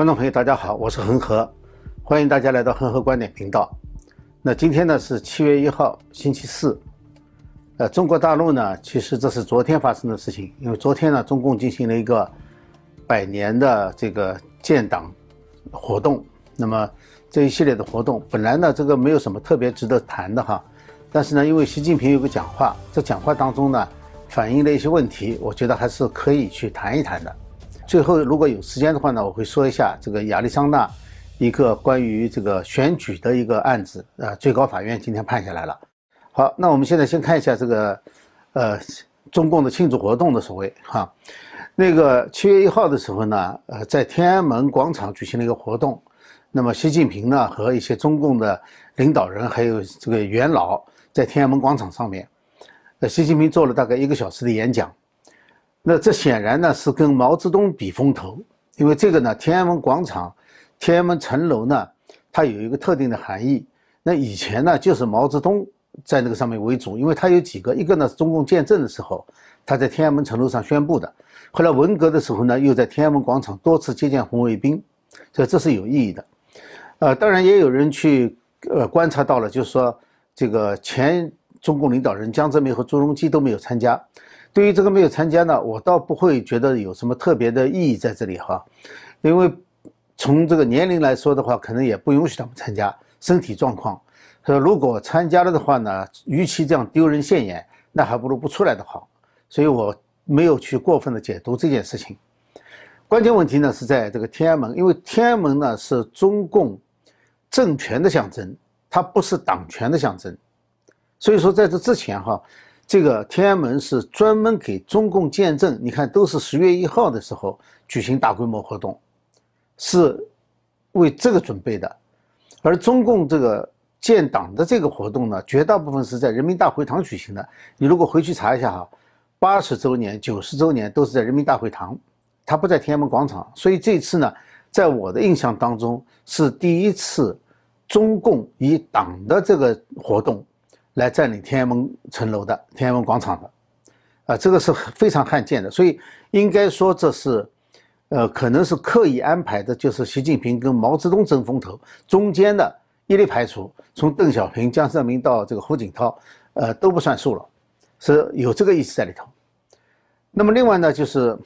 观众朋友，大家好，我是恒河，欢迎大家来到恒河观点频道。那今天呢是七月一号，星期四。呃，中国大陆呢，其实这是昨天发生的事情，因为昨天呢，中共进行了一个百年的这个建党活动。那么这一系列的活动，本来呢，这个没有什么特别值得谈的哈，但是呢，因为习近平有个讲话，这讲话当中呢，反映了一些问题，我觉得还是可以去谈一谈的。最后，如果有时间的话呢，我会说一下这个亚利桑那一个关于这个选举的一个案子。呃，最高法院今天判下来了。好，那我们现在先看一下这个，呃，中共的庆祝活动的所谓哈，那个七月一号的时候呢，呃，在天安门广场举行了一个活动。那么习近平呢和一些中共的领导人还有这个元老在天安门广场上面，呃，习近平做了大概一个小时的演讲。那这显然呢是跟毛泽东比风头，因为这个呢，天安门广场、天安门城楼呢，它有一个特定的含义。那以前呢，就是毛泽东在那个上面为主，因为他有几个，一个呢是中共建政的时候，他在天安门城楼上宣布的；后来文革的时候呢，又在天安门广场多次接见红卫兵，所以这是有意义的。呃，当然也有人去呃观察到了，就是说这个前中共领导人江泽民和朱镕基都没有参加。对于这个没有参加呢，我倒不会觉得有什么特别的意义在这里哈，因为从这个年龄来说的话，可能也不允许他们参加，身体状况，说如果参加了的话呢，与其这样丢人现眼，那还不如不出来的好，所以我没有去过分的解读这件事情。关键问题呢是在这个天安门，因为天安门呢是中共政权的象征，它不是党权的象征，所以说在这之前哈。这个天安门是专门给中共建政，你看都是十月一号的时候举行大规模活动，是为这个准备的。而中共这个建党的这个活动呢，绝大部分是在人民大会堂举行的。你如果回去查一下哈，八十周年、九十周年都是在人民大会堂，它不在天安门广场。所以这次呢，在我的印象当中是第一次中共以党的这个活动。来占领天安门城楼的天安门广场的，啊，这个是非常罕见的，所以应该说这是，呃，可能是刻意安排的，就是习近平跟毛泽东争风头，中间的一律排除，从邓小平、江泽民到这个胡锦涛，呃，都不算数了，是有这个意思在里头。那么另外呢，就是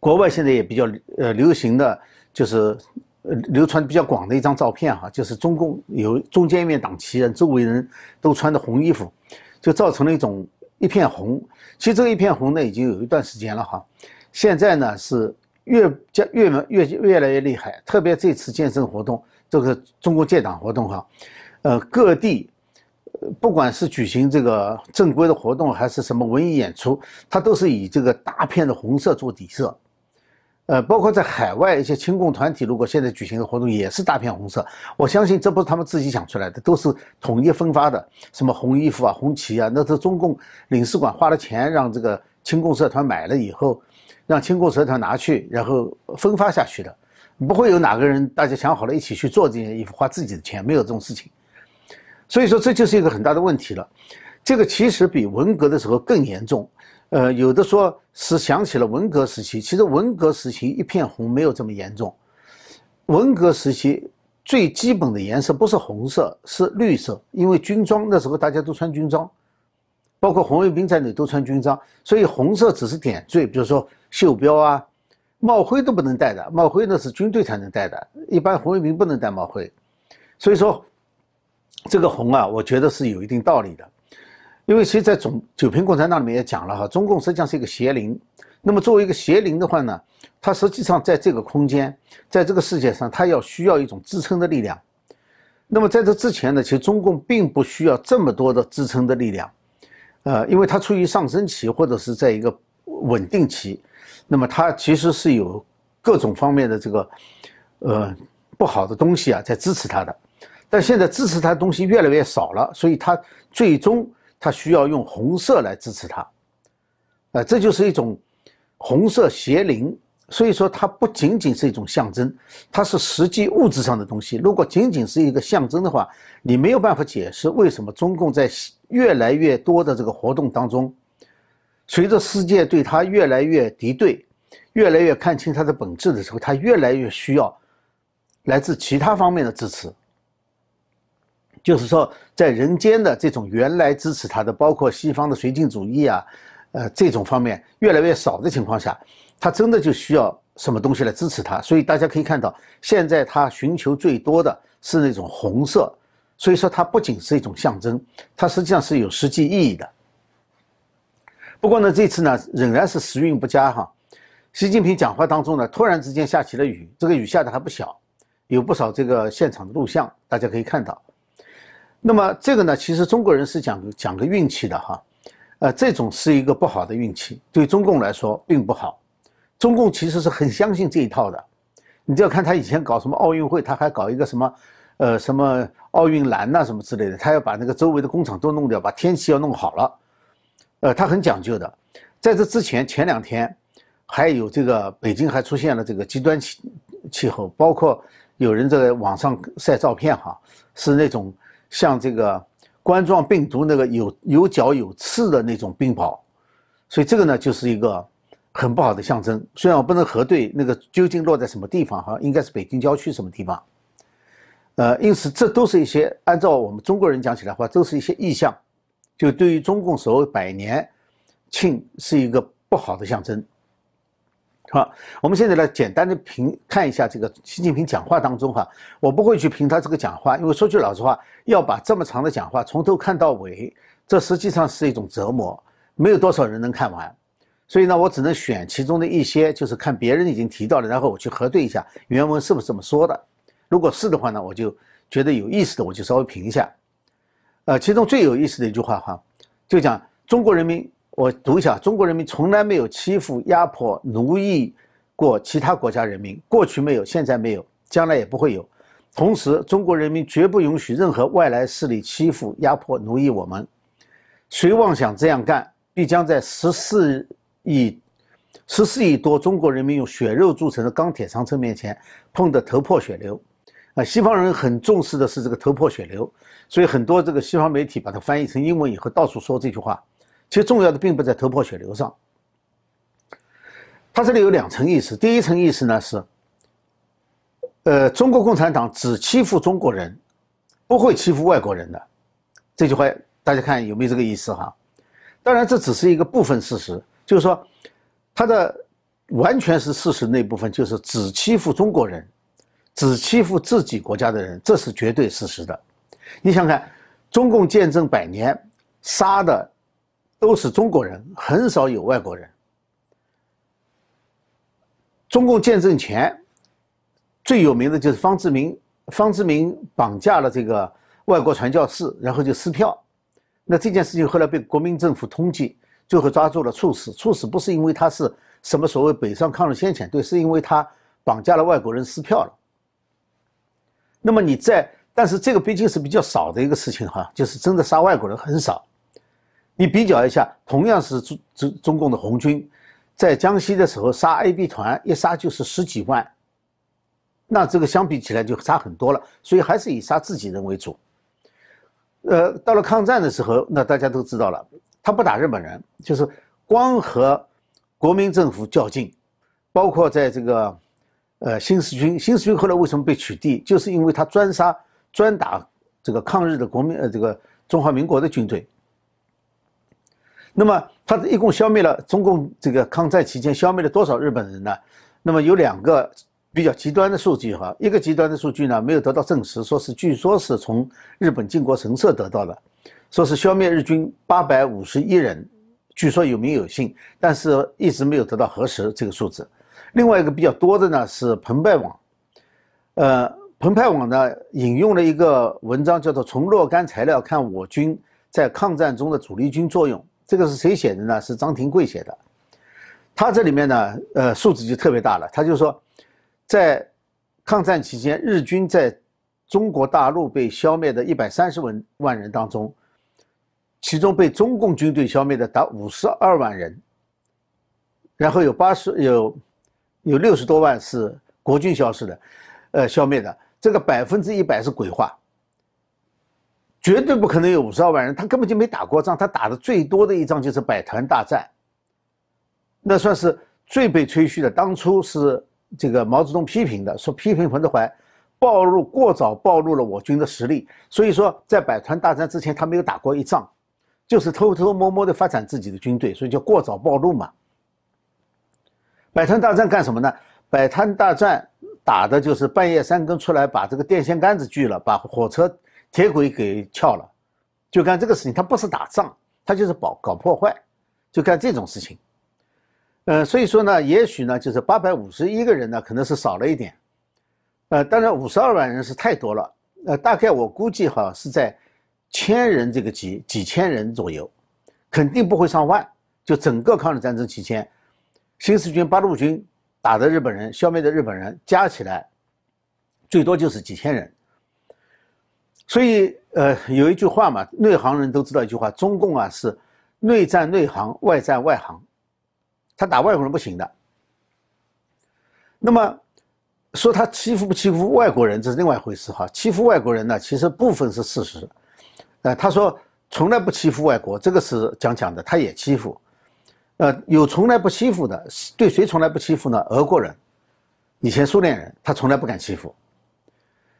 国外现在也比较呃流行的就是。呃，流传比较广的一张照片哈，就是中共有中间一面党旗，周围人都穿的红衣服，就造成了一种一片红。其实这一片红呢，已经有一段时间了哈，现在呢是越加越越越来越厉害。特别这次建设活动，这个中国建党活动哈，呃，各地，不管是举行这个正规的活动，还是什么文艺演出，它都是以这个大片的红色做底色。呃，包括在海外一些亲共团体，如果现在举行的活动也是大片红色，我相信这不是他们自己想出来的，都是统一分发的，什么红衣服啊、红旗啊，那是中共领事馆花了钱让这个亲共社团买了以后，让亲共社团拿去，然后分发下去的，不会有哪个人大家想好了一起去做这件衣服，花自己的钱，没有这种事情。所以说这就是一个很大的问题了，这个其实比文革的时候更严重。呃，有的说是想起了文革时期，其实文革时期一片红没有这么严重。文革时期最基本的颜色不是红色，是绿色，因为军装那时候大家都穿军装，包括红卫兵在内都穿军装，所以红色只是点缀，比如说袖标啊、帽徽都不能戴的，帽徽那是军队才能戴的，一般红卫兵不能戴帽徽。所以说，这个红啊，我觉得是有一定道理的。因为其实，在总九平共产党里面也讲了哈，中共实际上是一个邪灵。那么作为一个邪灵的话呢，它实际上在这个空间，在这个世界上，它要需要一种支撑的力量。那么在这之前呢，其实中共并不需要这么多的支撑的力量，呃，因为它处于上升期或者是在一个稳定期，那么它其实是有各种方面的这个呃不好的东西啊在支持它的。但现在支持它的东西越来越少了，所以它最终。它需要用红色来支持它，呃，这就是一种红色邪灵。所以说，它不仅仅是一种象征，它是实际物质上的东西。如果仅仅是一个象征的话，你没有办法解释为什么中共在越来越多的这个活动当中，随着世界对它越来越敌对，越来越看清它的本质的时候，它越来越需要来自其他方面的支持。就是说，在人间的这种原来支持他的，包括西方的绥靖主义啊，呃，这种方面越来越少的情况下，他真的就需要什么东西来支持他。所以大家可以看到，现在他寻求最多的是那种红色。所以说，它不仅是一种象征，它实际上是有实际意义的。不过呢，这次呢仍然是时运不佳哈。习近平讲话当中呢，突然之间下起了雨，这个雨下的还不小，有不少这个现场的录像，大家可以看到。那么这个呢，其实中国人是讲讲个运气的哈，呃，这种是一个不好的运气，对中共来说并不好。中共其实是很相信这一套的，你就要看他以前搞什么奥运会，他还搞一个什么，呃，什么奥运蓝呐什么之类的，他要把那个周围的工厂都弄掉，把天气要弄好了。呃，他很讲究的，在这之前前两天，还有这个北京还出现了这个极端气气候，包括有人在网上晒照片哈，是那种像这个冠状病毒那个有有角有刺的那种冰雹，所以这个呢就是一个很不好的象征。虽然我不能核对那个究竟落在什么地方哈，应该是北京郊区什么地方，呃，因此这都是一些按照我们中国人讲起来话，都是一些意象。就对于中共所谓百年庆是一个不好的象征。好，我们现在来简单的评看一下这个习近平讲话当中哈，我不会去评他这个讲话，因为说句老实话，要把这么长的讲话从头看到尾，这实际上是一种折磨，没有多少人能看完。所以呢，我只能选其中的一些，就是看别人已经提到了，然后我去核对一下原文是不是这么说的。如果是的话呢，我就觉得有意思的，我就稍微评一下。呃，其中最有意思的一句话哈，就讲中国人民，我读一下：中国人民从来没有欺负、压迫、奴役过其他国家人民，过去没有，现在没有，将来也不会有。同时，中国人民绝不允许任何外来势力欺负、压迫、奴役我们。谁妄想这样干，必将在十四亿、十四亿多中国人民用血肉铸成的钢铁长城面前碰得头破血流。啊，西方人很重视的是这个头破血流，所以很多这个西方媒体把它翻译成英文以后，到处说这句话。其实重要的并不在头破血流上，它这里有两层意思。第一层意思呢是，呃，中国共产党只欺负中国人，不会欺负外国人的。这句话大家看有没有这个意思哈？当然这只是一个部分事实，就是说，它的完全是事实那部分就是只欺负中国人。只欺负自己国家的人，这是绝对事实的。你想看，中共建政百年，杀的都是中国人，很少有外国人。中共建政前，最有名的就是方志敏，方志敏绑架了这个外国传教士，然后就撕票。那这件事情后来被国民政府通缉，最后抓住了处死。处死不是因为他是什么所谓北上抗日先遣队，是因为他绑架了外国人撕票了。那么你在，但是这个毕竟是比较少的一个事情哈，就是真的杀外国人很少。你比较一下，同样是中中中共的红军，在江西的时候杀 A B 团，一杀就是十几万，那这个相比起来就差很多了。所以还是以杀自己人为主。呃，到了抗战的时候，那大家都知道了，他不打日本人，就是光和国民政府较劲，包括在这个。呃，新四军，新四军后来为什么被取缔？就是因为他专杀、专打这个抗日的国民，呃，这个中华民国的军队。那么他一共消灭了中共这个抗战期间消灭了多少日本人呢？那么有两个比较极端的数据哈，一个极端的数据呢没有得到证实，说是据说是从日本靖国神社得到的，说是消灭日军八百五十一人，据说有名有姓，但是一直没有得到核实这个数字。另外一个比较多的呢是澎湃网，呃，澎湃网呢引用了一个文章，叫做《从若干材料看我军在抗战中的主力军作用》。这个是谁写的呢？是张廷贵写的。他这里面呢，呃，数字就特别大了。他就说，在抗战期间，日军在中国大陆被消灭的一百三十万万人当中，其中被中共军队消灭的达五十二万人，然后有八十有。有六十多万是国军消失的，呃，消灭的。这个百分之一百是鬼话，绝对不可能有五十二万人。他根本就没打过仗，他打的最多的一仗就是百团大战，那算是最被吹嘘的，当初是这个毛泽东批评的，说批评彭德怀暴露过早暴露了我军的实力，所以说在百团大战之前他没有打过一仗，就是偷偷摸摸的发展自己的军队，所以叫过早暴露嘛。百团大战干什么呢？百团大战打的就是半夜三更出来把这个电线杆子锯了，把火车铁轨给撬了，就干这个事情。他不是打仗，他就是搞搞破坏，就干这种事情。呃，所以说呢，也许呢，就是八百五十一个人呢，可能是少了一点。呃，当然五十二万人是太多了。呃，大概我估计哈是在千人这个级，几千人左右，肯定不会上万。就整个抗日战争期间，新四军、八路军打的日本人、消灭的日本人加起来，最多就是几千人。所以，呃，有一句话嘛，内行人都知道一句话：中共啊是内战内行，外战外行。他打外国人不行的。那么说他欺负不欺负外国人，这是另外一回事哈。欺负外国人呢，其实部分是事实。呃，他说从来不欺负外国，这个是讲讲的，他也欺负。呃，有从来不欺负的，对谁从来不欺负呢？俄国人，以前苏联人，他从来不敢欺负。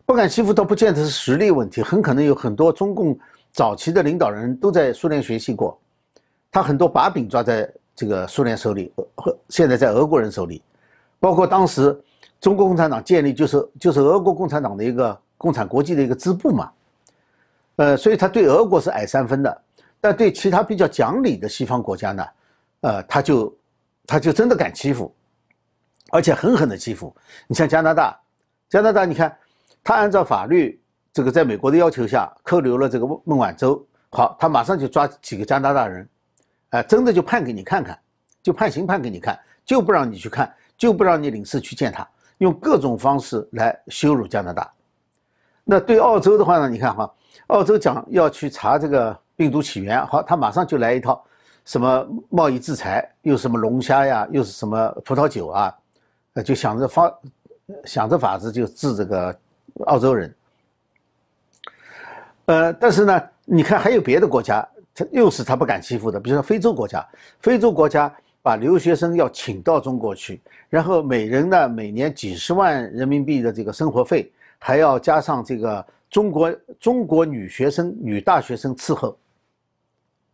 不敢欺负倒不见得是实力问题，很可能有很多中共早期的领导人都在苏联学习过，他很多把柄抓在。这个苏联手里，和现在在俄国人手里，包括当时中国共产党建立就是就是俄国共产党的一个共产国际的一个支部嘛，呃，所以他对俄国是矮三分的，但对其他比较讲理的西方国家呢，呃，他就他就真的敢欺负，而且狠狠的欺负。你像加拿大，加拿大你看，他按照法律这个在美国的要求下扣留了这个孟晚舟，好，他马上就抓几个加拿大人。哎，真的就判给你看看，就判刑判给你看，就不让你去看，就不让你领事去见他，用各种方式来羞辱加拿大。那对澳洲的话呢？你看哈，澳洲讲要去查这个病毒起源，好，他马上就来一套，什么贸易制裁，又什么龙虾呀，又是什么葡萄酒啊，呃，就想着方，想着法子就治这个澳洲人。呃，但是呢，你看还有别的国家。他又是他不敢欺负的，比如说非洲国家，非洲国家把留学生要请到中国去，然后每人呢每年几十万人民币的这个生活费，还要加上这个中国中国女学生、女大学生伺候，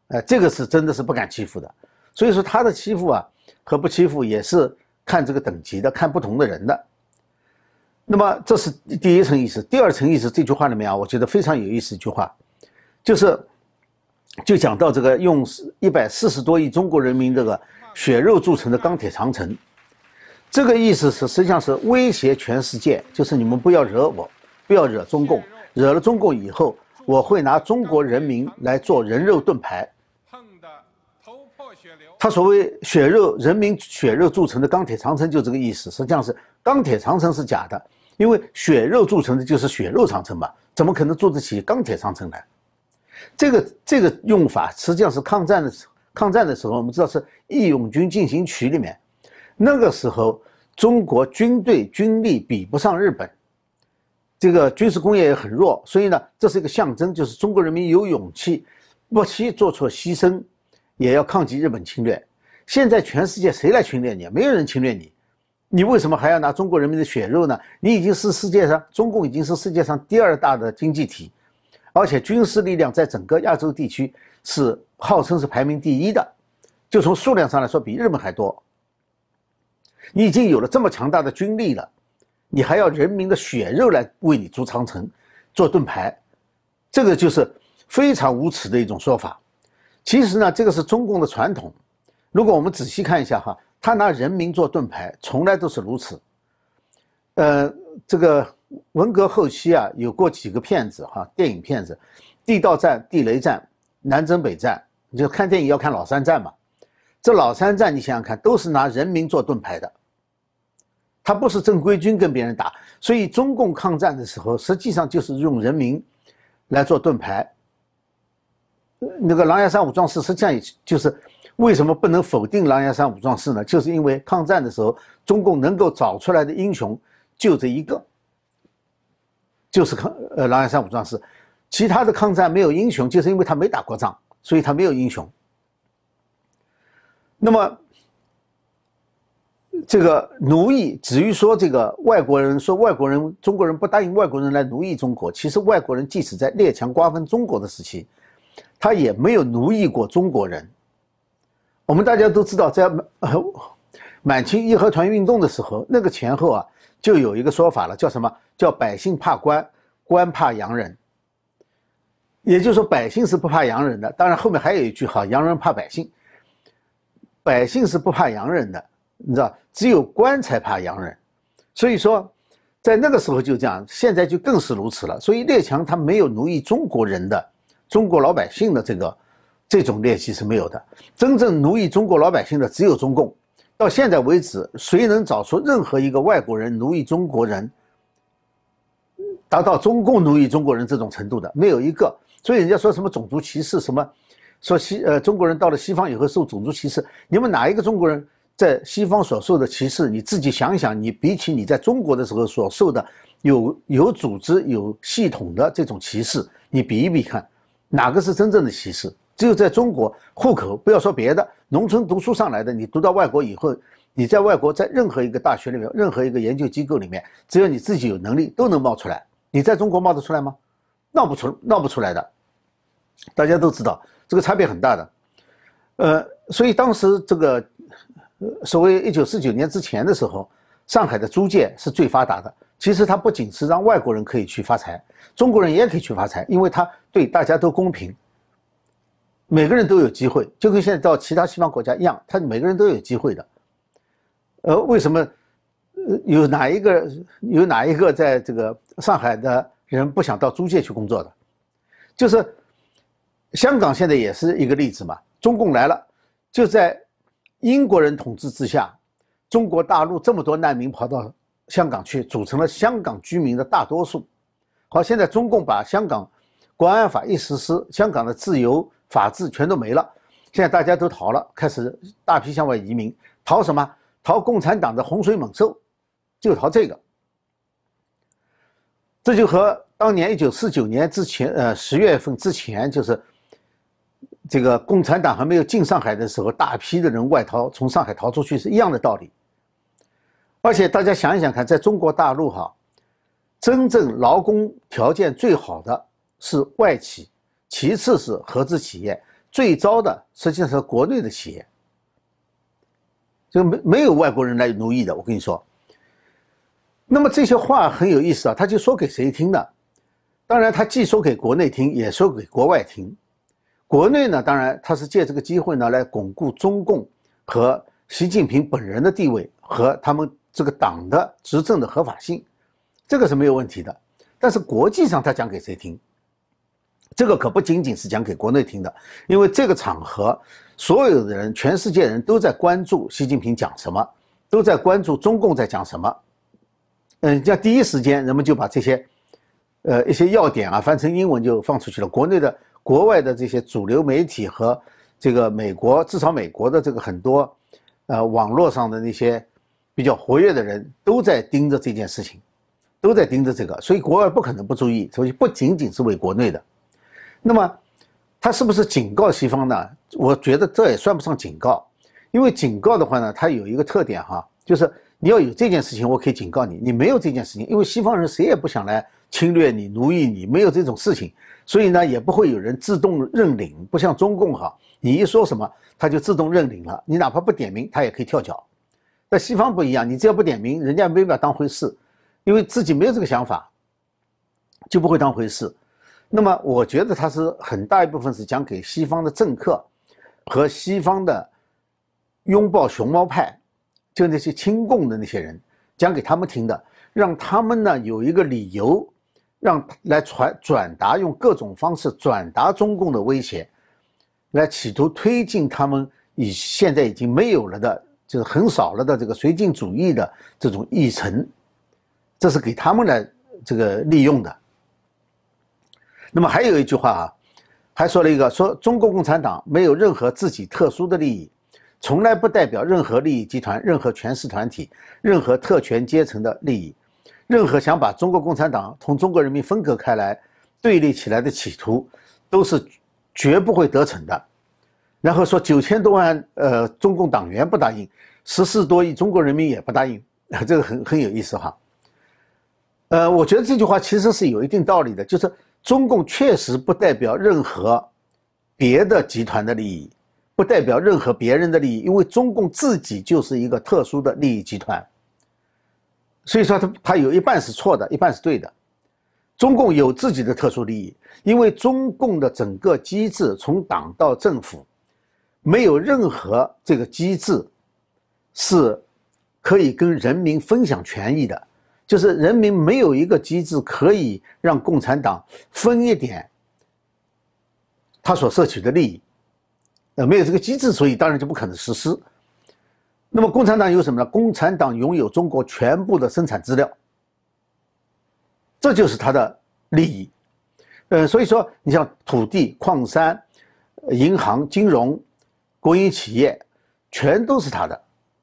哎，这个是真的是不敢欺负的。所以说他的欺负啊和不欺负也是看这个等级的，看不同的人的。那么这是第一层意思，第二层意思，这句话里面啊，我觉得非常有意思一句话，就是。就讲到这个用一百四十多亿中国人民这个血肉铸成的钢铁长城，这个意思是实际上是威胁全世界，就是你们不要惹我，不要惹中共，惹了中共以后，我会拿中国人民来做人肉盾牌。碰的头破血流他所谓血肉人民血肉铸成的钢铁长城就这个意思，实际上是钢铁长城是假的，因为血肉铸成的就是血肉长城嘛，怎么可能筑得起钢铁长城呢？这个这个用法实际上是抗战的时抗战的时候，我们知道是《义勇军进行曲》里面，那个时候中国军队军力比不上日本，这个军事工业也很弱，所以呢，这是一个象征，就是中国人民有勇气，不惜做出牺牲，也要抗击日本侵略。现在全世界谁来侵略你？没有人侵略你，你为什么还要拿中国人民的血肉呢？你已经是世界上中共已经是世界上第二大的经济体。而且军事力量在整个亚洲地区是号称是排名第一的，就从数量上来说比日本还多。你已经有了这么强大的军力了，你还要人民的血肉来为你筑长城、做盾牌，这个就是非常无耻的一种说法。其实呢，这个是中共的传统。如果我们仔细看一下哈，他拿人民做盾牌，从来都是如此。呃，这个。文革后期啊，有过几个骗子哈，电影骗子，地道战、地雷战、南征北战，你就看电影要看老三战嘛。这老三战你想想看，都是拿人民做盾牌的，他不是正规军跟别人打，所以中共抗战的时候，实际上就是用人民来做盾牌。那个狼牙山五壮士实际上也就是为什么不能否定狼牙山五壮士呢？就是因为抗战的时候，中共能够找出来的英雄就这一个。就是抗呃狼牙山五壮士，其他的抗战没有英雄，就是因为他没打过仗，所以他没有英雄。那么这个奴役，至于说这个外国人说外国人中国人不答应外国人来奴役中国，其实外国人即使在列强瓜分中国的时期，他也没有奴役过中国人。我们大家都知道，在满清义和团运动的时候，那个前后啊，就有一个说法了，叫什么叫百姓怕官，官怕洋人。也就是说，百姓是不怕洋人的。当然，后面还有一句哈，洋人怕百姓，百姓是不怕洋人的。你知道，只有官才怕洋人。所以说，在那个时候就这样，现在就更是如此了。所以列强他没有奴役中国人的、中国老百姓的这个。这种劣迹是没有的。真正奴役中国老百姓的只有中共。到现在为止，谁能找出任何一个外国人奴役中国人，达到中共奴役中国人这种程度的？没有一个。所以人家说什么种族歧视，什么说西呃中国人到了西方以后受种族歧视，你们哪一个中国人在西方所受的歧视？你自己想想，你比起你在中国的时候所受的有有组织、有系统的这种歧视，你比一比看，哪个是真正的歧视？只有在中国户口，不要说别的，农村读书上来的，你读到外国以后，你在外国在任何一个大学里面，任何一个研究机构里面，只要你自己有能力，都能冒出来。你在中国冒得出来吗？闹不出，闹不出来的。大家都知道，这个差别很大的。呃，所以当时这个所谓一九四九年之前的时候，上海的租界是最发达的。其实它不仅是让外国人可以去发财，中国人也可以去发财，因为它对大家都公平。每个人都有机会，就跟现在到其他西方国家一样，他每个人都有机会的。呃，为什么？呃，有哪一个有哪一个在这个上海的人不想到租界去工作的？就是香港现在也是一个例子嘛。中共来了，就在英国人统治之下，中国大陆这么多难民跑到香港去，组成了香港居民的大多数。好，现在中共把香港国安法一实施，香港的自由。法治全都没了，现在大家都逃了，开始大批向外移民，逃什么？逃共产党的洪水猛兽，就逃这个。这就和当年一九四九年之前，呃，十月份之前，就是这个共产党还没有进上海的时候，大批的人外逃，从上海逃出去是一样的道理。而且大家想一想看，在中国大陆哈，真正劳工条件最好的是外企。其次是合资企业，最糟的实际上是国内的企业，就没没有外国人来奴役的。我跟你说，那么这些话很有意思啊，他就说给谁听的？当然，他既说给国内听，也说给国外听。国内呢，当然他是借这个机会呢来巩固中共和习近平本人的地位和他们这个党的执政的合法性，这个是没有问题的。但是国际上他讲给谁听？这个可不仅仅是讲给国内听的，因为这个场合，所有的人，全世界人都在关注习近平讲什么，都在关注中共在讲什么。嗯，像第一时间人们就把这些，呃，一些要点啊翻成英文就放出去了。国内的、国外的这些主流媒体和这个美国，至少美国的这个很多，呃，网络上的那些比较活跃的人都在盯着这件事情，都在盯着这个，所以国外不可能不注意。所以不仅仅是为国内的。那么，他是不是警告西方呢？我觉得这也算不上警告，因为警告的话呢，它有一个特点哈，就是你要有这件事情，我可以警告你；你没有这件事情，因为西方人谁也不想来侵略你、奴役你，没有这种事情，所以呢，也不会有人自动认领。不像中共哈，你一说什么，他就自动认领了，你哪怕不点名，他也可以跳脚。在西方不一样，你只要不点名，人家没把当回事，因为自己没有这个想法，就不会当回事。那么，我觉得他是很大一部分是讲给西方的政客和西方的拥抱熊猫派，就那些亲共的那些人，讲给他们听的，让他们呢有一个理由，让来传转达，用各种方式转达中共的威胁，来企图推进他们以现在已经没有了的，就是很少了的这个绥靖主义的这种议程，这是给他们来这个利用的。那么还有一句话啊，还说了一个说中国共产党没有任何自己特殊的利益，从来不代表任何利益集团、任何权势团体、任何特权阶层的利益，任何想把中国共产党同中国人民分割开来、对立起来的企图，都是绝不会得逞的。然后说九千多万呃中共党员不答应，十四多亿中国人民也不答应，这个很很有意思哈。呃，我觉得这句话其实是有一定道理的，就是中共确实不代表任何别的集团的利益，不代表任何别人的利益，因为中共自己就是一个特殊的利益集团。所以说，他他有一半是错的，一半是对的。中共有自己的特殊利益，因为中共的整个机制从党到政府，没有任何这个机制是可以跟人民分享权益的，就是人民没有一个机制可以让共产党分一点他所摄取的利益，呃，没有这个机制，所以当然就不可能实施。那么共产党有什么呢？共产党拥有中国全部的生产资料。这就是他的利益，呃，所以说你像土地、矿山、银行、金融、国营企业，全都是他的，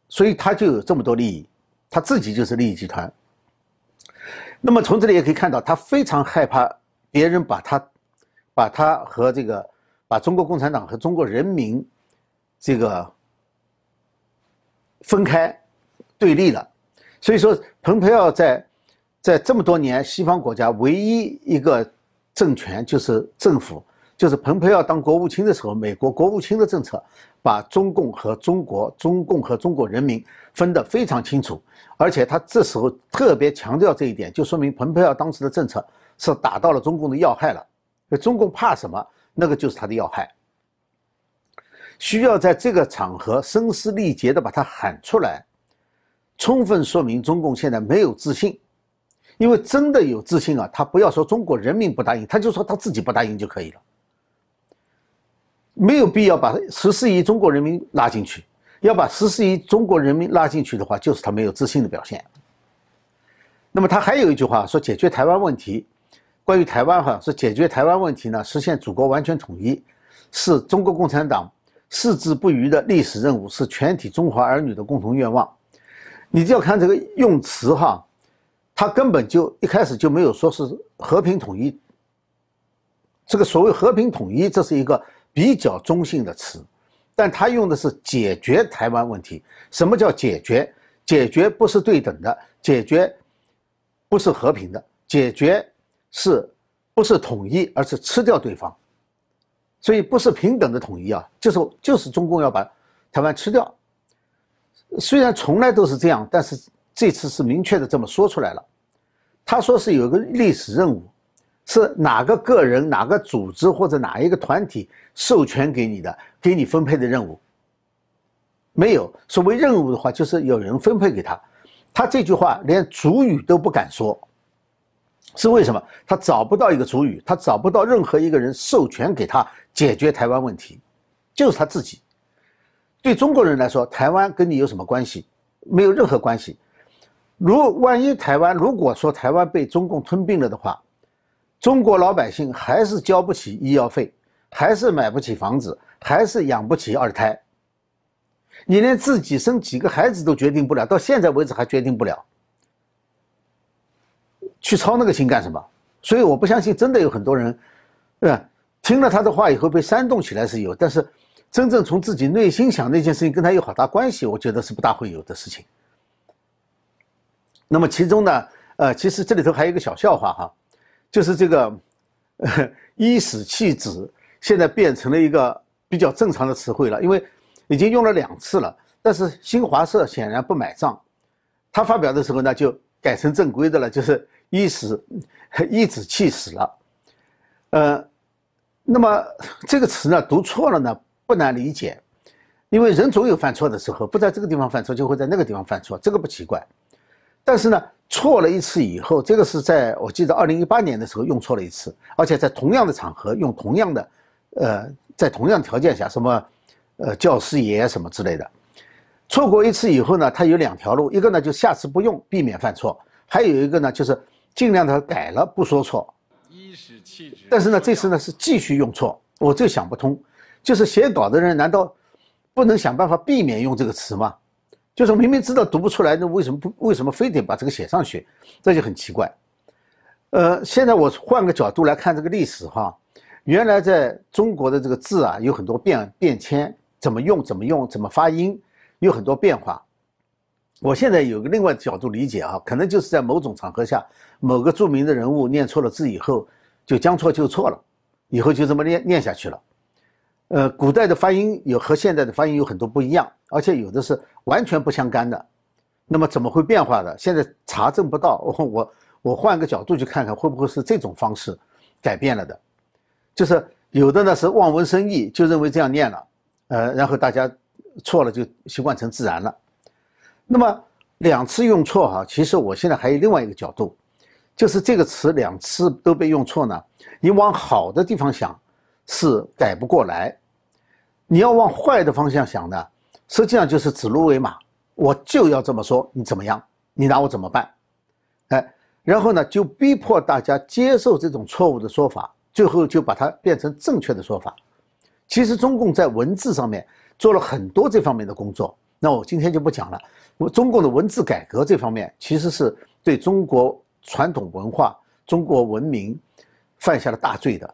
所以他就有这么多利益，他自己就是利益集团。那么从这里也可以看到，他非常害怕别人把他、把他和这个、把中国共产党和中国人民这个分开对立了，所以说蓬佩奥在。在这么多年，西方国家唯一一个政权就是政府，就是蓬佩奥当国务卿的时候，美国国务卿的政策把中共和中国、中共和中国人民分得非常清楚，而且他这时候特别强调这一点，就说明蓬佩奥当时的政策是打到了中共的要害了。中共怕什么？那个就是他的要害，需要在这个场合声嘶力竭地把它喊出来，充分说明中共现在没有自信。因为真的有自信啊，他不要说中国人民不答应，他就说他自己不答应就可以了，没有必要把十四亿中国人民拉进去。要把十四亿中国人民拉进去的话，就是他没有自信的表现。那么他还有一句话说，解决台湾问题，关于台湾哈，是解决台湾问题呢，实现祖国完全统一，是中国共产党矢志不渝的历史任务，是全体中华儿女的共同愿望。你就要看这个用词哈。他根本就一开始就没有说是和平统一。这个所谓和平统一，这是一个比较中性的词，但他用的是解决台湾问题。什么叫解决？解决不是对等的，解决不是和平的，解决是不是统一，而是吃掉对方。所以不是平等的统一啊，就是就是中共要把台湾吃掉。虽然从来都是这样，但是这次是明确的这么说出来了。他说是有一个历史任务，是哪个个人、哪个组织或者哪一个团体授权给你的，给你分配的任务。没有所谓任务的话，就是有人分配给他。他这句话连主语都不敢说，是为什么？他找不到一个主语，他找不到任何一个人授权给他解决台湾问题，就是他自己。对中国人来说，台湾跟你有什么关系？没有任何关系。如万一台湾如果说台湾被中共吞并了的话，中国老百姓还是交不起医药费，还是买不起房子，还是养不起二胎。你连自己生几个孩子都决定不了，到现在为止还决定不了，去操那个心干什么？所以我不相信真的有很多人，对吧？听了他的话以后被煽动起来是有，但是真正从自己内心想那件事情跟他有好大关系，我觉得是不大会有的事情。那么其中呢，呃，其实这里头还有一个小笑话哈，就是这个“医死弃子”现在变成了一个比较正常的词汇了，因为已经用了两次了。但是新华社显然不买账，他发表的时候呢，就改成正规的了，就是“医死医子弃死了”。呃，那么这个词呢，读错了呢不难理解，因为人总有犯错的时候，不在这个地方犯错，就会在那个地方犯错，这个不奇怪。但是呢，错了一次以后，这个是在我记得二零一八年的时候用错了一次，而且在同样的场合用同样的，呃，在同样条件下，什么，呃，教师爷什么之类的，错过一次以后呢，他有两条路，一个呢就下次不用，避免犯错；还有一个呢就是尽量的改了，不说错。但是呢，这次呢是继续用错，我就想不通，就是写稿的人难道不能想办法避免用这个词吗？就是明明知道读不出来，那为什么不为什么非得把这个写上去？这就很奇怪。呃，现在我换个角度来看这个历史哈，原来在中国的这个字啊，有很多变变迁，怎么用怎么用怎么发音，有很多变化。我现在有个另外的角度理解啊，可能就是在某种场合下，某个著名的人物念错了字以后，就将错就错了，以后就这么念念下去了。呃，古代的发音有和现在的发音有很多不一样，而且有的是完全不相干的。那么怎么会变化的？现在查证不到。我我我换个角度去看看，会不会是这种方式改变了的？就是有的呢是望文生义，就认为这样念了，呃，然后大家错了就习惯成自然了。那么两次用错哈，其实我现在还有另外一个角度，就是这个词两次都被用错呢，你往好的地方想是改不过来。你要往坏的方向想呢，实际上就是指鹿为马，我就要这么说，你怎么样？你拿我怎么办？哎，然后呢，就逼迫大家接受这种错误的说法，最后就把它变成正确的说法。其实中共在文字上面做了很多这方面的工作，那我今天就不讲了。我中共的文字改革这方面，其实是对中国传统文化、中国文明犯下了大罪的。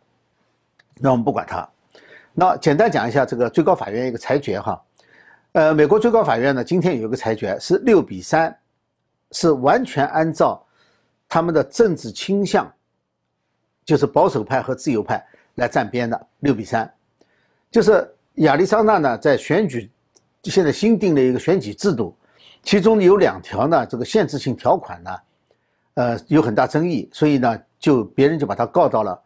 那我们不管它。那简单讲一下这个最高法院一个裁决哈，呃，美国最高法院呢今天有一个裁决是六比三，是完全按照他们的政治倾向，就是保守派和自由派来站边的六比三，就是亚利桑那呢在选举现在新定了一个选举制度，其中有两条呢这个限制性条款呢，呃有很大争议，所以呢就别人就把他告到了，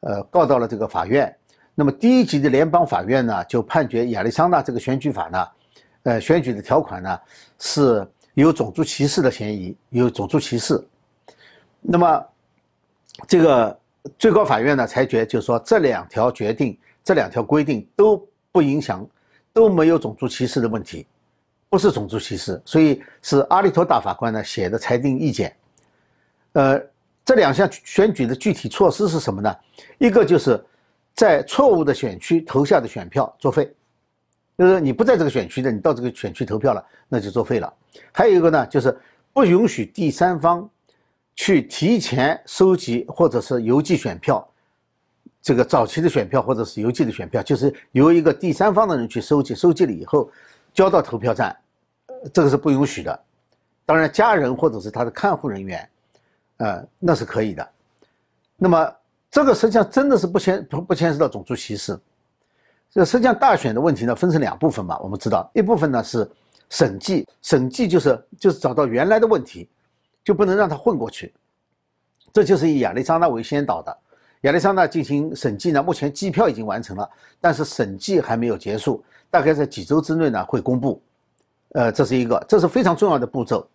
呃告到了这个法院。那么第一级的联邦法院呢，就判决亚利桑那这个选举法呢，呃，选举的条款呢是有种族歧视的嫌疑，有种族歧视。那么这个最高法院呢裁决就是说这两条决定，这两条规定都不影响，都没有种族歧视的问题，不是种族歧视，所以是阿利托大法官呢写的裁定意见。呃，这两项选举的具体措施是什么呢？一个就是。在错误的选区投下的选票作废，就是你不在这个选区的，你到这个选区投票了，那就作废了。还有一个呢，就是不允许第三方去提前收集或者是邮寄选票，这个早期的选票或者是邮寄的选票，就是由一个第三方的人去收集，收集了以后交到投票站，这个是不允许的。当然，家人或者是他的看护人员，呃，那是可以的。那么。这个实际上真的是不牵不不牵涉到种族歧视，这实际上大选的问题呢分成两部分嘛，我们知道。一部分呢是审计，审计就是就是找到原来的问题，就不能让它混过去，这就是以亚利桑那为先导的，亚利桑那进行审计呢，目前计票已经完成了，但是审计还没有结束，大概在几周之内呢会公布，呃，这是一个，这是非常重要的步骤，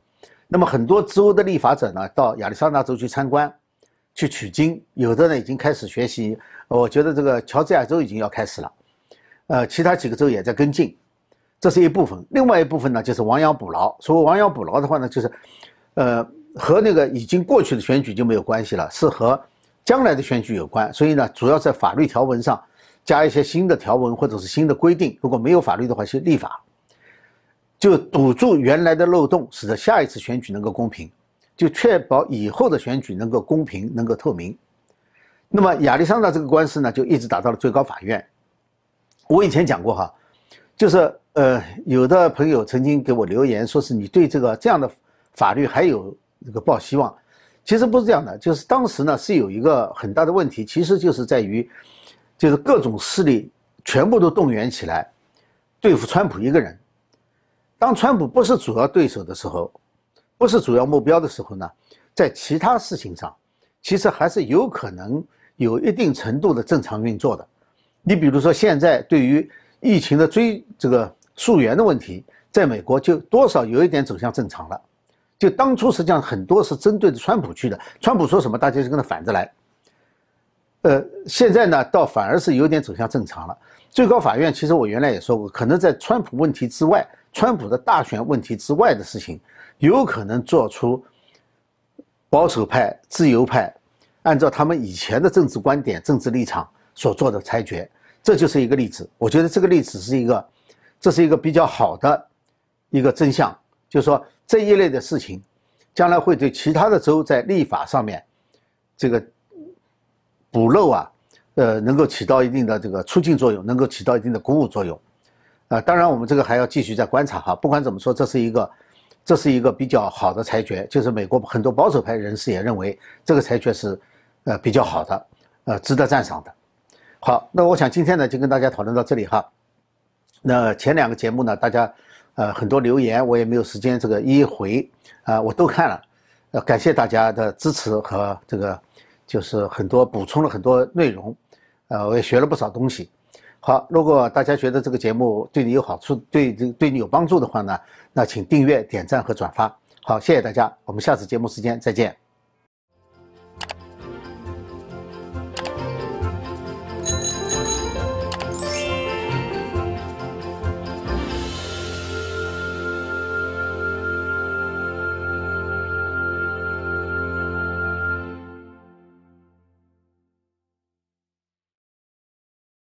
那么很多州的立法者呢到亚利桑那州去参观。去取经，有的呢已经开始学习。我觉得这个乔治亚州已经要开始了，呃，其他几个州也在跟进，这是一部分。另外一部分呢，就是亡羊补牢。所谓亡羊补牢的话呢，就是，呃，和那个已经过去的选举就没有关系了，是和将来的选举有关。所以呢，主要在法律条文上加一些新的条文或者是新的规定。如果没有法律的话，去立法，就堵住原来的漏洞，使得下一次选举能够公平。就确保以后的选举能够公平、能够透明。那么亚历山大这个官司呢，就一直打到了最高法院。我以前讲过哈，就是呃，有的朋友曾经给我留言，说是你对这个这样的法律还有这个抱希望。其实不是这样的，就是当时呢是有一个很大的问题，其实就是在于，就是各种势力全部都动员起来对付川普一个人。当川普不是主要对手的时候。不是主要目标的时候呢，在其他事情上，其实还是有可能有一定程度的正常运作的。你比如说，现在对于疫情的追这个溯源的问题，在美国就多少有一点走向正常了。就当初实际上很多是针对着川普去的，川普说什么，大家就跟他反着来。呃，现在呢，倒反而是有点走向正常了。最高法院其实我原来也说过，可能在川普问题之外，川普的大选问题之外的事情。有可能做出保守派、自由派按照他们以前的政治观点、政治立场所做的裁决，这就是一个例子。我觉得这个例子是一个，这是一个比较好的一个真相，就是说这一类的事情，将来会对其他的州在立法上面这个补漏啊，呃，能够起到一定的这个促进作用，能够起到一定的鼓舞作用。啊，当然我们这个还要继续再观察哈。不管怎么说，这是一个。这是一个比较好的裁决，就是美国很多保守派人士也认为这个裁决是，呃比较好的，呃值得赞赏的。好，那我想今天呢就跟大家讨论到这里哈。那前两个节目呢，大家呃很多留言我也没有时间这个一一回啊，我都看了，呃感谢大家的支持和这个就是很多补充了很多内容，呃我也学了不少东西。好，如果大家觉得这个节目对你有好处，对这对你有帮助的话呢，那请订阅、点赞和转发。好，谢谢大家，我们下次节目时间再见。